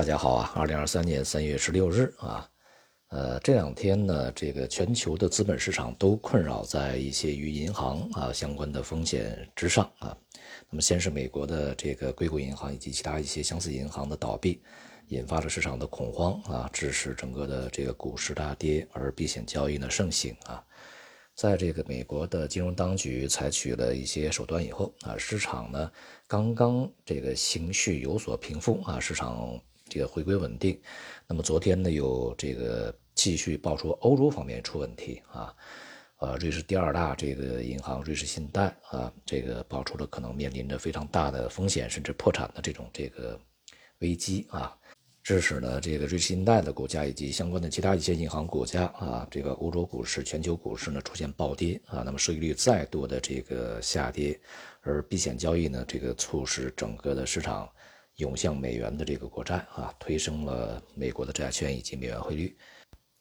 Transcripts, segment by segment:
大家好啊，二零二三年三月十六日啊，呃，这两天呢，这个全球的资本市场都困扰在一些与银行啊相关的风险之上啊。那么，先是美国的这个硅谷银行以及其他一些相似银行的倒闭，引发了市场的恐慌啊，致使整个的这个股市大跌，而避险交易呢盛行啊。在这个美国的金融当局采取了一些手段以后啊，市场呢刚刚这个情绪有所平复啊，市场。这个回归稳定，那么昨天呢，有这个继续爆出欧洲方面出问题啊，呃，瑞士第二大这个银行瑞士信贷啊，这个爆出了可能面临着非常大的风险，甚至破产的这种这个危机啊，致使呢这个瑞士信贷的股价以及相关的其他一些银行股价啊，这个欧洲股市、全球股市呢出现暴跌啊，那么收益率再度的这个下跌，而避险交易呢，这个促使整个的市场。涌向美元的这个国债啊，推升了美国的债券以及美元汇率。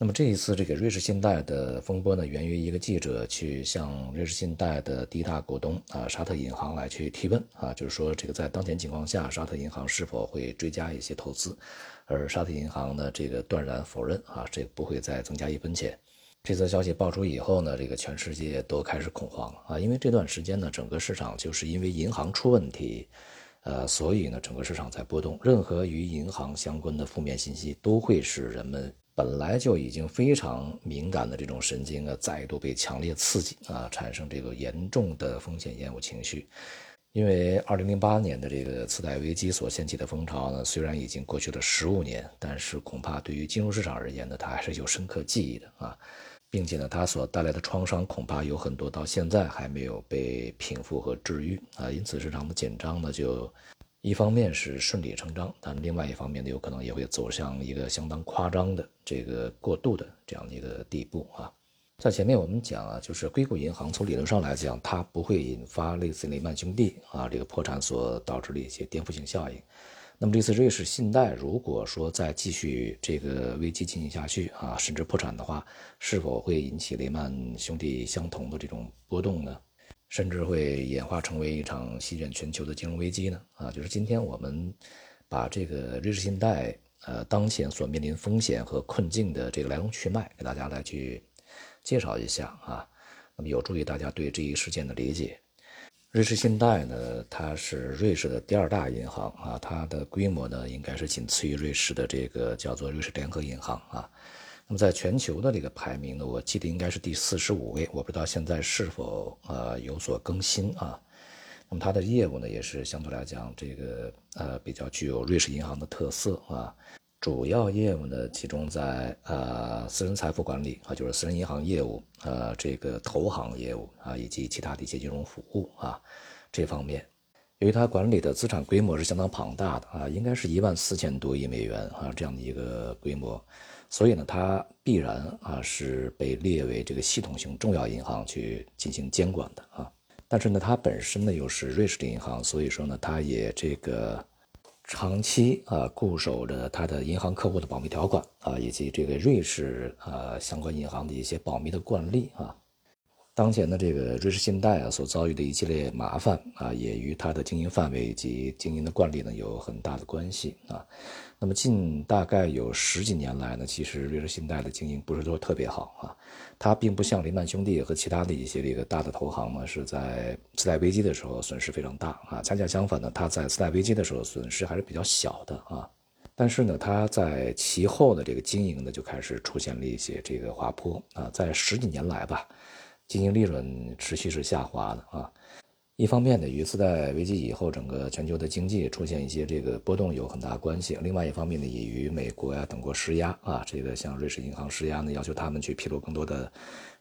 那么这一次这个瑞士信贷的风波呢，源于一个记者去向瑞士信贷的第一大股东啊沙特银行来去提问啊，就是说这个在当前情况下，沙特银行是否会追加一些投资？而沙特银行呢，这个断然否认啊，这不会再增加一分钱。这则消息爆出以后呢，这个全世界都开始恐慌啊，因为这段时间呢，整个市场就是因为银行出问题。呃，所以呢，整个市场在波动。任何与银行相关的负面信息，都会使人们本来就已经非常敏感的这种神经啊，再度被强烈刺激啊，产生这个严重的风险厌恶情绪。因为二零零八年的这个次贷危机所掀起的风潮呢，虽然已经过去了十五年，但是恐怕对于金融市场而言呢，它还是有深刻记忆的啊。并且呢，它所带来的创伤恐怕有很多到现在还没有被平复和治愈啊，因此市场的紧张呢，就一方面是顺理成章，但另外一方面呢，有可能也会走向一个相当夸张的这个过度的这样的一个地步啊。在前面我们讲啊，就是硅谷银行从理论上来讲，它不会引发类似雷曼兄弟啊这个破产所导致的一些颠覆性效应。那么这次瑞士信贷如果说再继续这个危机进行下去啊，甚至破产的话，是否会引起雷曼兄弟相同的这种波动呢？甚至会演化成为一场席卷全球的金融危机呢？啊，就是今天我们把这个瑞士信贷呃当前所面临风险和困境的这个来龙去脉给大家来去介绍一下啊，那么有助于大家对这一事件的理解。瑞士信贷呢，它是瑞士的第二大银行啊，它的规模呢应该是仅次于瑞士的这个叫做瑞士联合银行啊。那么在全球的这个排名呢，我记得应该是第四十五位，我不知道现在是否呃有所更新啊。那么它的业务呢，也是相对来讲这个呃比较具有瑞士银行的特色啊。主要业务呢，集中在呃私人财富管理啊，就是私人银行业务，呃这个投行业务啊，以及其他的一些金融服务啊这方面。由于它管理的资产规模是相当庞大的啊，应该是一万四千多亿美元啊这样的一个规模，所以呢，它必然啊是被列为这个系统性重要银行去进行监管的啊。但是呢，它本身呢又是瑞士的银行，所以说呢，它也这个。长期啊固守着他的银行客户的保密条款啊，以及这个瑞士啊相关银行的一些保密的惯例啊。当前的这个瑞士信贷啊所遭遇的一系列麻烦啊，也与它的经营范围以及经营的惯例呢有很大的关系啊。那么近大概有十几年来呢，其实瑞士信贷的经营不是说特别好啊。它并不像雷曼兄弟和其他的一些这个大的投行呢，是在次贷危机的时候损失非常大啊。恰恰相反呢，它在次贷危机的时候损失还是比较小的啊。但是呢，它在其后的这个经营呢，就开始出现了一些这个滑坡啊。在十几年来吧，经营利润持续是下滑的啊。一方面呢，与次贷危机以后整个全球的经济出现一些这个波动有很大关系；另外一方面呢，也与美国呀等国施压啊，这个向瑞士银行施压呢，要求他们去披露更多的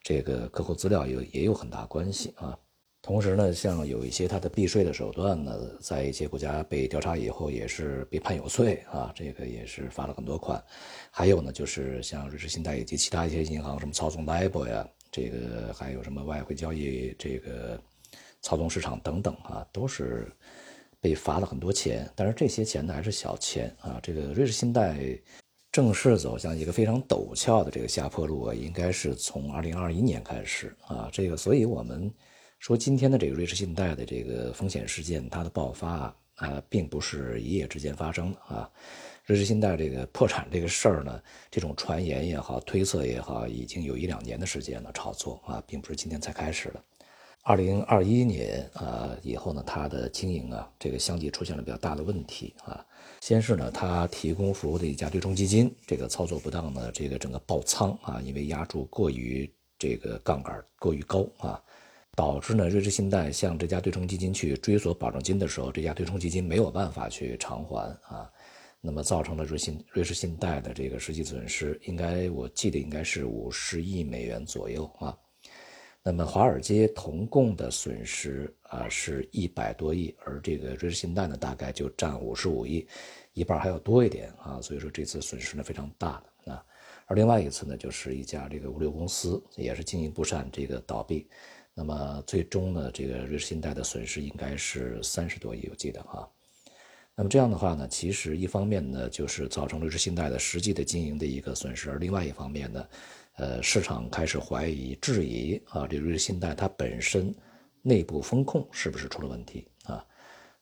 这个客户资料，有也有很大关系啊。同时呢，像有一些它的避税的手段呢，在一些国家被调查以后，也是被判有罪啊，这个也是罚了很多款。还有呢，就是像瑞士信贷以及其他一些银行，什么操纵 l i b o 呀，这个还有什么外汇交易这个。操纵市场等等啊，都是被罚了很多钱，但是这些钱呢还是小钱啊。这个瑞士信贷正式走向一个非常陡峭的这个下坡路啊，应该是从二零二一年开始啊。这个，所以我们说今天的这个瑞士信贷的这个风险事件，它的爆发啊，并不是一夜之间发生的啊。瑞士信贷这个破产这个事儿呢，这种传言也好，推测也好，已经有一两年的时间了，炒作啊，并不是今天才开始的。二零二一年啊以后呢，它的经营啊，这个相继出现了比较大的问题啊。先是呢，它提供服务的一家对冲基金，这个操作不当呢，这个整个爆仓啊，因为压注过于这个杠杆过于高啊，导致呢，瑞士信贷向这家对冲基金去追索保证金的时候，这家对冲基金没有办法去偿还啊。那么造成了瑞信瑞士信贷的这个实际损失，应该我记得应该是五十亿美元左右啊。那么华尔街同共的损失啊是一百多亿，而这个瑞士信贷呢大概就占五十五亿，一半还要多一点啊。所以说这次损失呢非常大的啊。而另外一次呢就是一家这个物流公司也是经营不善，这个倒闭。那么最终呢这个瑞士信贷的损失应该是三十多亿，我记得啊。那么这样的话呢，其实一方面呢，就是造成瑞士信贷的实际的经营的一个损失；而另外一方面呢，呃，市场开始怀疑、质疑啊，这瑞士信贷它本身内部风控是不是出了问题啊？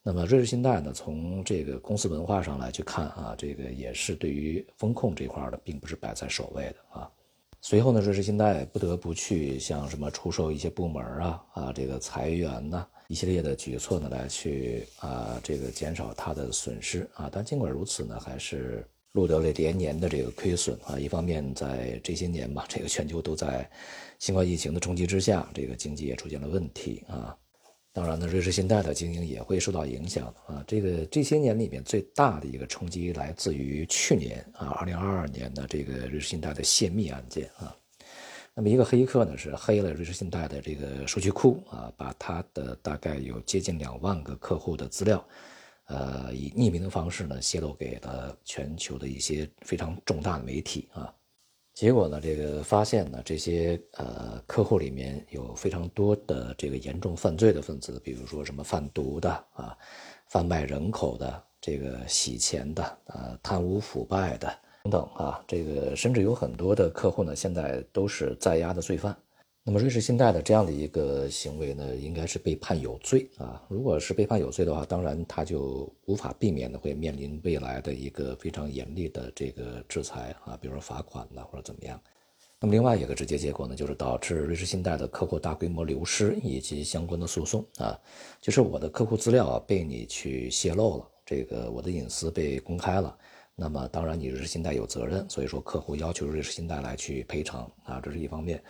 那么瑞士信贷呢，从这个公司文化上来去看啊，这个也是对于风控这块的，并不是摆在首位的啊。随后呢，瑞士信贷不得不去像什么出售一些部门啊啊，这个裁员呐。一系列的举措呢，来去啊，这个减少它的损失啊。但尽管如此呢，还是录得了连年的这个亏损啊。一方面，在这些年吧，这个全球都在新冠疫情的冲击之下，这个经济也出现了问题啊。当然呢，瑞士信贷的经营也会受到影响啊。这个这些年里面最大的一个冲击来自于去年啊，二零二二年的这个瑞士信贷的泄密案件啊。那么一个黑客呢是黑了瑞士信贷的这个数据库啊，把他的大概有接近两万个客户的资料，呃，以匿名的方式呢泄露给了全球的一些非常重大的媒体啊。结果呢，这个发现呢，这些呃客户里面有非常多的这个严重犯罪的分子，比如说什么贩毒的啊、贩卖人口的、这个洗钱的啊、贪污腐败的。等等啊，这个甚至有很多的客户呢，现在都是在押的罪犯。那么瑞士信贷的这样的一个行为呢，应该是被判有罪啊。如果是被判有罪的话，当然他就无法避免的会面临未来的一个非常严厉的这个制裁啊，比如说罚款呐或者怎么样。那么另外一个直接结果呢，就是导致瑞士信贷的客户大规模流失以及相关的诉讼啊，就是我的客户资料被你去泄露了，这个我的隐私被公开了。那么当然，你瑞士信贷有责任，所以说客户要求瑞士信贷来去赔偿啊，这是一方面。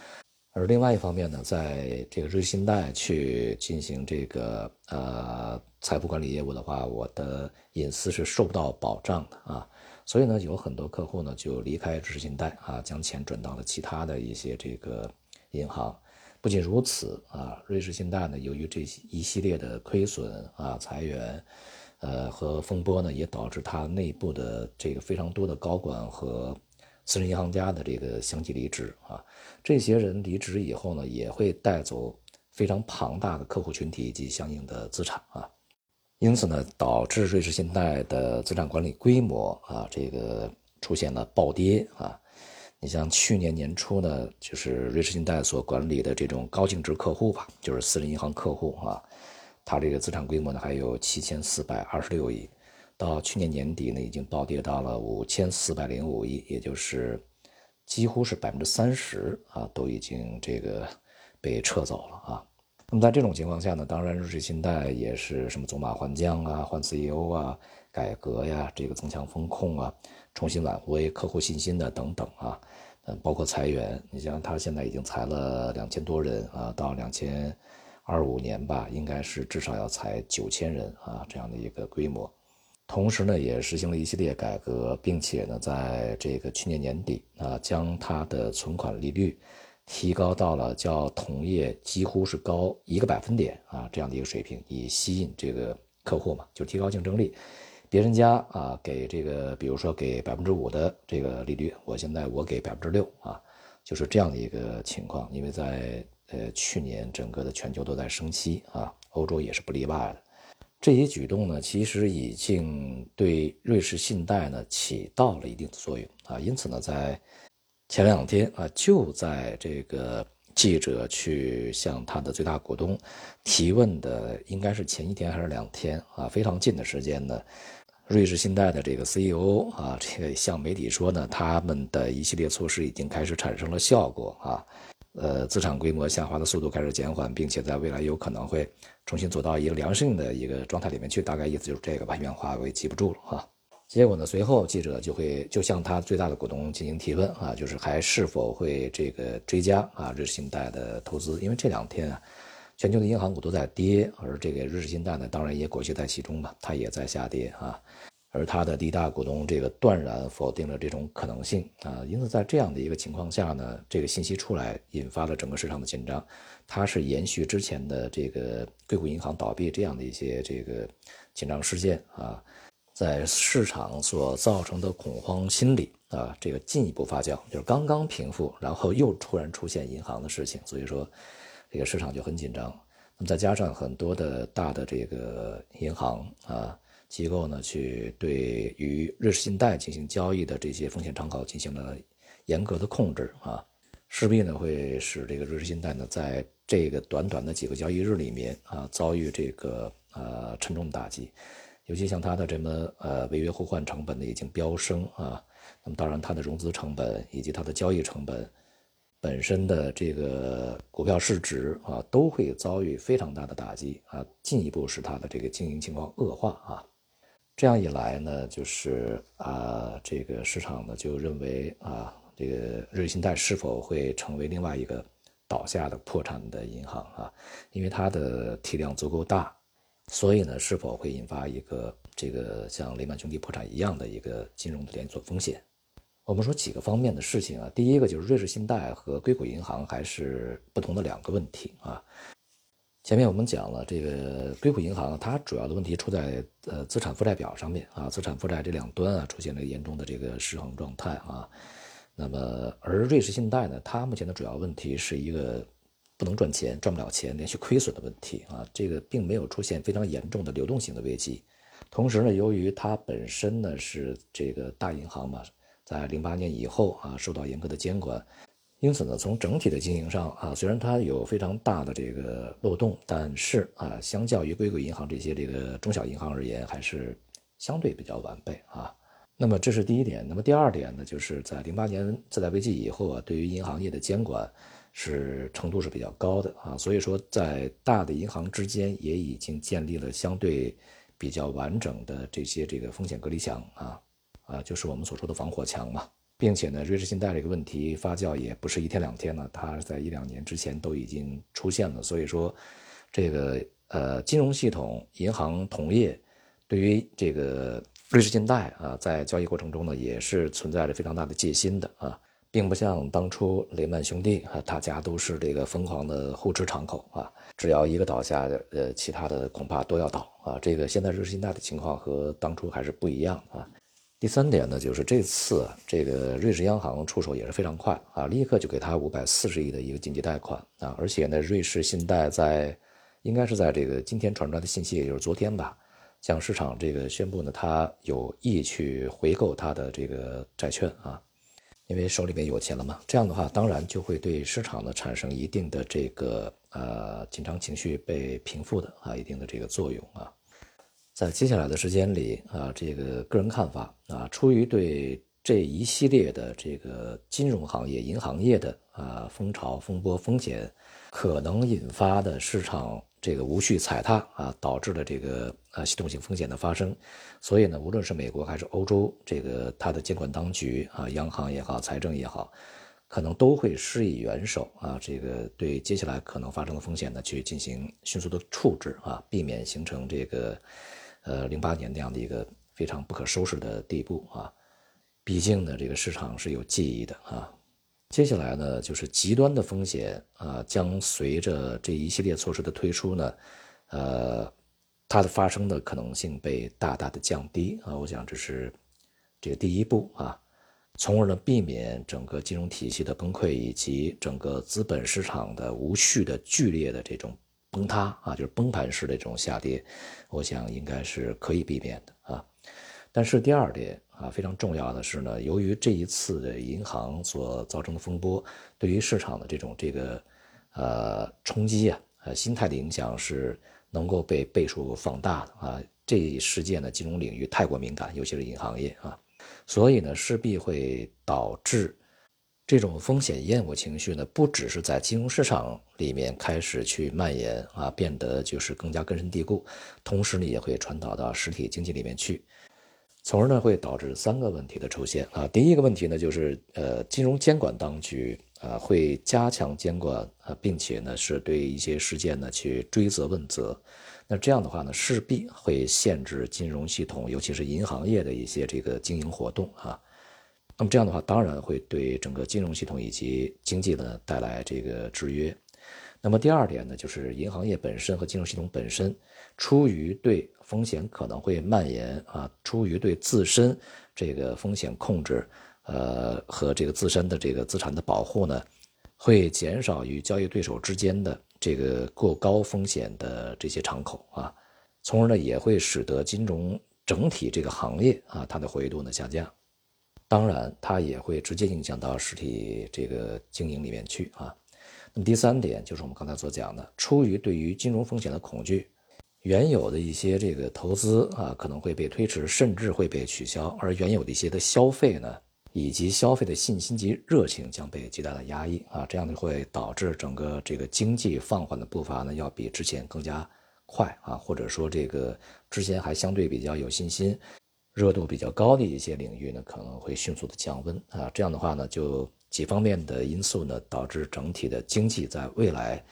而另外一方面呢，在这个瑞士信贷去进行这个呃财富管理业务的话，我的隐私是受不到保障的啊。所以呢，有很多客户呢就离开瑞士信贷啊，将钱转到了其他的一些这个银行。不仅如此啊，瑞士信贷呢，由于这一系列的亏损啊、裁员。呃，和风波呢，也导致它内部的这个非常多的高管和私人银行家的这个相继离职啊。这些人离职以后呢，也会带走非常庞大的客户群体以及相应的资产啊。因此呢，导致瑞士信贷的资产管理规模啊，这个出现了暴跌啊。你像去年年初呢，就是瑞士信贷所管理的这种高净值客户吧，就是私人银行客户啊。它这个资产规模呢，还有七千四百二十六亿，到去年年底呢，已经暴跌到了五千四百零五亿，也就是几乎是百分之三十啊，都已经这个被撤走了啊。那么在这种情况下呢，当然瑞士信贷也是什么走马换将啊，换 CEO 啊，改革呀，这个增强风控啊，重新挽回客户信心的等等啊，嗯，包括裁员，你像他现在已经裁了两千多人啊，到两千。二五年吧，应该是至少要裁九千人啊，这样的一个规模。同时呢，也实行了一系列改革，并且呢，在这个去年年底啊，将它的存款利率提高到了较同业几乎是高一个百分点啊这样的一个水平，以吸引这个客户嘛，就提高竞争力。别人家啊给这个，比如说给百分之五的这个利率，我现在我给百分之六啊，就是这样的一个情况，因为在。呃，去年整个的全球都在升息啊，欧洲也是不例外的。这些举动呢，其实已经对瑞士信贷呢起到了一定的作用啊。因此呢，在前两天啊，就在这个记者去向他的最大股东提问的，应该是前一天还是两天啊，非常近的时间呢。瑞士信贷的这个 CEO 啊，这个向媒体说呢，他们的一系列措施已经开始产生了效果啊，呃，资产规模下滑的速度开始减缓，并且在未来有可能会重新走到一个良性的一个状态里面去。大概意思就是这个吧，原话我也记不住了哈。结果呢，随后记者就会就向他最大的股东进行提问啊，就是还是否会这个追加啊瑞士信贷的投资，因为这两天啊。全球的银行股都在跌，而这个瑞士信贷呢，当然也裹挟在其中吧，它也在下跌啊。而它的第一大股东这个断然否定了这种可能性啊。因此，在这样的一个情况下呢，这个信息出来，引发了整个市场的紧张。它是延续之前的这个硅谷银行倒闭这样的一些这个紧张事件啊，在市场所造成的恐慌心理啊，这个进一步发酵，就是刚刚平复，然后又突然出现银行的事情，所以说。这个市场就很紧张，那么再加上很多的大的这个银行啊机构呢，去对于瑞士信贷进行交易的这些风险敞口进行了严格的控制啊，势必呢会使这个瑞士信贷呢在这个短短的几个交易日里面啊遭遇这个呃沉重的打击，尤其像它的这么呃违约互换成本呢已经飙升啊，那么当然它的融资成本以及它的交易成本。本身的这个股票市值啊，都会遭遇非常大的打击啊，进一步使它的这个经营情况恶化啊。这样一来呢，就是啊，这个市场呢就认为啊，这个瑞信贷是否会成为另外一个倒下的破产的银行啊？因为它的体量足够大，所以呢，是否会引发一个这个像雷曼兄弟破产一样的一个金融的连锁风险？我们说几个方面的事情啊，第一个就是瑞士信贷和硅谷银行还是不同的两个问题啊。前面我们讲了，这个硅谷银行它主要的问题出在呃资产负债表上面啊，资产负债这两端啊出现了严重的这个失衡状态啊。那么而瑞士信贷呢，它目前的主要问题是一个不能赚钱、赚不了钱、连续亏损的问题啊。这个并没有出现非常严重的流动性的危机。同时呢，由于它本身呢是这个大银行嘛。在零八年以后啊，受到严格的监管，因此呢，从整体的经营上啊，虽然它有非常大的这个漏洞，但是啊，相较于硅谷银行这些这个中小银行而言，还是相对比较完备啊。那么这是第一点。那么第二点呢，就是在零八年次贷危机以后啊，对于银行业的监管是程度是比较高的啊，所以说在大的银行之间也已经建立了相对比较完整的这些这个风险隔离墙啊。啊，就是我们所说的防火墙嘛，并且呢，瑞士信贷这个问题发酵也不是一天两天了，它在一两年之前都已经出现了。所以说，这个呃，金融系统、银行同业对于这个瑞士信贷啊，在交易过程中呢，也是存在着非常大的戒心的啊，并不像当初雷曼兄弟啊，大家都是这个疯狂的互持敞口啊，只要一个倒下，呃，其他的恐怕都要倒啊。这个现在瑞士信贷的情况和当初还是不一样啊。第三点呢，就是这次这个瑞士央行出手也是非常快啊，立刻就给他五百四十亿的一个紧急贷款啊，而且呢，瑞士信贷在应该是在这个今天传出来的信息，也就是昨天吧，向市场这个宣布呢，他有意去回购他的这个债券啊，因为手里面有钱了嘛，这样的话，当然就会对市场呢产生一定的这个呃紧张情绪被平复的啊，一定的这个作用啊。在接下来的时间里啊，这个个人看法啊，出于对这一系列的这个金融行业、银行业的啊风潮、风波、风险可能引发的市场这个无序踩踏啊，导致了这个啊系统性风险的发生，所以呢，无论是美国还是欧洲，这个它的监管当局啊，央行也好，财政也好，可能都会施以援手啊，这个对接下来可能发生的风险呢，去进行迅速的处置啊，避免形成这个。呃，零八年那样的一个非常不可收拾的地步啊，毕竟呢，这个市场是有记忆的啊。接下来呢，就是极端的风险啊，将随着这一系列措施的推出呢，呃，它的发生的可能性被大大的降低啊。我想这是这个第一步啊，从而呢避免整个金融体系的崩溃以及整个资本市场的无序的剧烈的这种。崩塌啊，就是崩盘式的这种下跌，我想应该是可以避免的啊。但是第二点啊，非常重要的是呢，由于这一次的银行所造成的风波，对于市场的这种这个呃冲击啊，呃心态的影响是能够被倍数放大的啊。这一事件呢，金融领域太过敏感，尤其是银行业啊，所以呢，势必会导致这种风险厌恶情绪呢，不只是在金融市场里面开始去蔓延啊，变得就是更加根深蒂固，同时呢，也会传导到实体经济里面去。从而呢，会导致三个问题的出现啊。第一个问题呢，就是呃，金融监管当局啊会加强监管啊，并且呢是对一些事件呢去追责问责。那这样的话呢，势必会限制金融系统，尤其是银行业的一些这个经营活动啊。那么这样的话，当然会对整个金融系统以及经济呢带来这个制约。那么第二点呢，就是银行业本身和金融系统本身，出于对风险可能会蔓延啊，出于对自身这个风险控制，呃和这个自身的这个资产的保护呢，会减少与交易对手之间的这个过高风险的这些敞口啊，从而呢也会使得金融整体这个行业啊它的活跃度呢下降，当然它也会直接影响到实体这个经营里面去啊。那么第三点就是我们刚才所讲的，出于对于金融风险的恐惧。原有的一些这个投资啊，可能会被推迟，甚至会被取消；而原有的一些的消费呢，以及消费的信心及热情将被极大的压抑啊，这样呢会导致整个这个经济放缓的步伐呢，要比之前更加快啊，或者说这个之前还相对比较有信心、热度比较高的一些领域呢，可能会迅速的降温啊，这样的话呢，就几方面的因素呢，导致整体的经济在未来。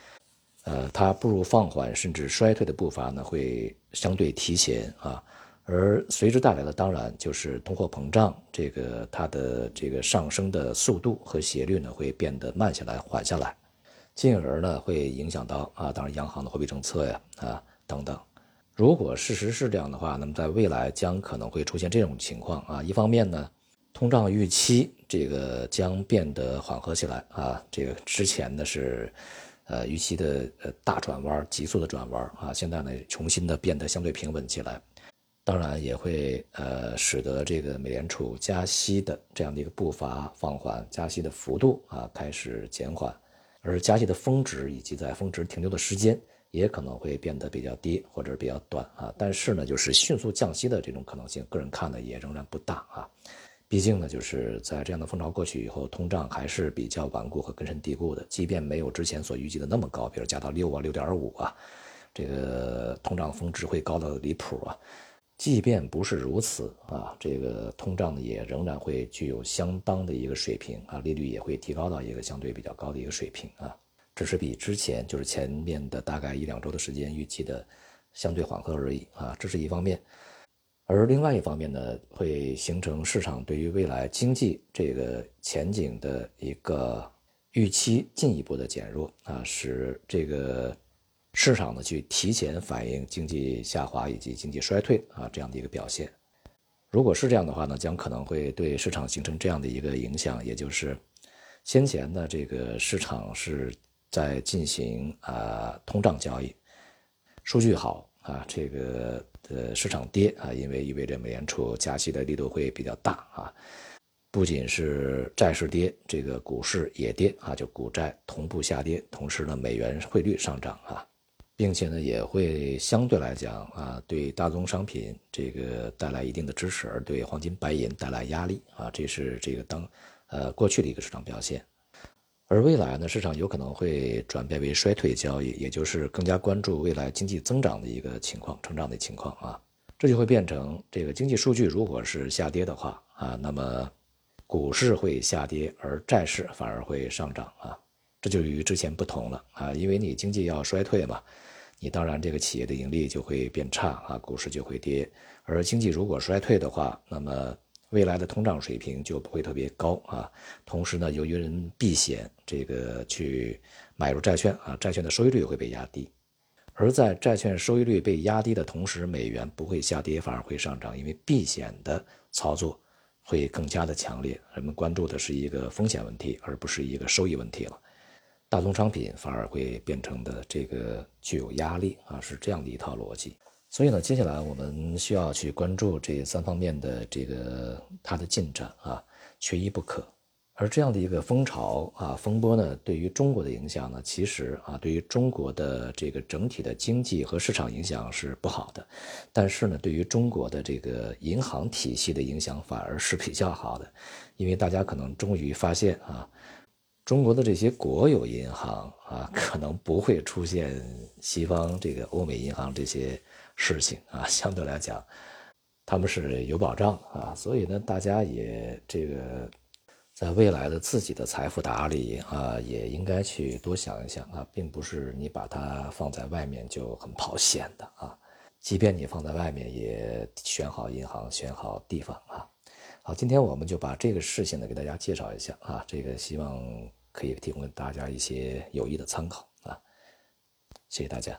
呃，它步入放缓甚至衰退的步伐呢，会相对提前啊，而随之带来的当然就是通货膨胀，这个它的这个上升的速度和斜率呢会变得慢下来、缓下来，进而呢会影响到啊，当然央行的货币政策呀啊等等。如果事实是这样的话，那么在未来将可能会出现这种情况啊，一方面呢，通胀预期这个将变得缓和起来啊，这个之前呢是。呃，预期的呃大转弯，急速的转弯啊，现在呢重新的变得相对平稳起来，当然也会呃使得这个美联储加息的这样的一个步伐放缓，加息的幅度啊开始减缓，而加息的峰值以及在峰值停留的时间也可能会变得比较低或者比较短啊，但是呢，就是迅速降息的这种可能性，个人看呢也仍然不大啊。毕竟呢，就是在这样的风潮过去以后，通胀还是比较顽固和根深蒂固的。即便没有之前所预计的那么高，比如加到六啊、六点五啊，这个通胀峰值会高到离谱啊。即便不是如此啊，这个通胀呢也仍然会具有相当的一个水平啊，利率也会提高到一个相对比较高的一个水平啊，只是比之前就是前面的大概一两周的时间预期的相对缓和而已啊，这是一方面。而另外一方面呢，会形成市场对于未来经济这个前景的一个预期进一步的减弱啊，使这个市场呢去提前反映经济下滑以及经济衰退啊这样的一个表现。如果是这样的话呢，将可能会对市场形成这样的一个影响，也就是先前的这个市场是在进行啊通胀交易，数据好啊这个。呃市场跌啊，因为意味着美联储加息的力度会比较大啊，不仅是债市跌，这个股市也跌啊，就股债同步下跌，同时呢，美元汇率上涨啊，并且呢，也会相对来讲啊，对大宗商品这个带来一定的支持，而对黄金、白银带来压力啊，这是这个当呃过去的一个市场表现。而未来呢，市场有可能会转变为衰退交易，也就是更加关注未来经济增长的一个情况、成长的情况啊。这就会变成这个经济数据如果是下跌的话啊，那么股市会下跌，而债市反而会上涨啊。这就与之前不同了啊，因为你经济要衰退嘛，你当然这个企业的盈利就会变差啊，股市就会跌。而经济如果衰退的话，那么未来的通胀水平就不会特别高啊，同时呢，由于人避险，这个去买入债券啊，债券的收益率会被压低，而在债券收益率被压低的同时，美元不会下跌，反而会上涨，因为避险的操作会更加的强烈，人们关注的是一个风险问题，而不是一个收益问题了，大宗商品反而会变成的这个具有压力啊，是这样的一套逻辑。所以呢，接下来我们需要去关注这三方面的这个它的进展啊，缺一不可。而这样的一个风潮啊风波呢，对于中国的影响呢，其实啊，对于中国的这个整体的经济和市场影响是不好的，但是呢，对于中国的这个银行体系的影响反而是比较好的，因为大家可能终于发现啊，中国的这些国有银行啊，可能不会出现西方这个欧美银行这些事情啊，相对来讲，他们是有保障啊，所以呢，大家也这个。在未来的自己的财富打理啊，也应该去多想一想啊，并不是你把它放在外面就很保险的啊。即便你放在外面，也选好银行，选好地方啊。好，今天我们就把这个事情呢给大家介绍一下啊，这个希望可以提供大家一些有益的参考啊。谢谢大家。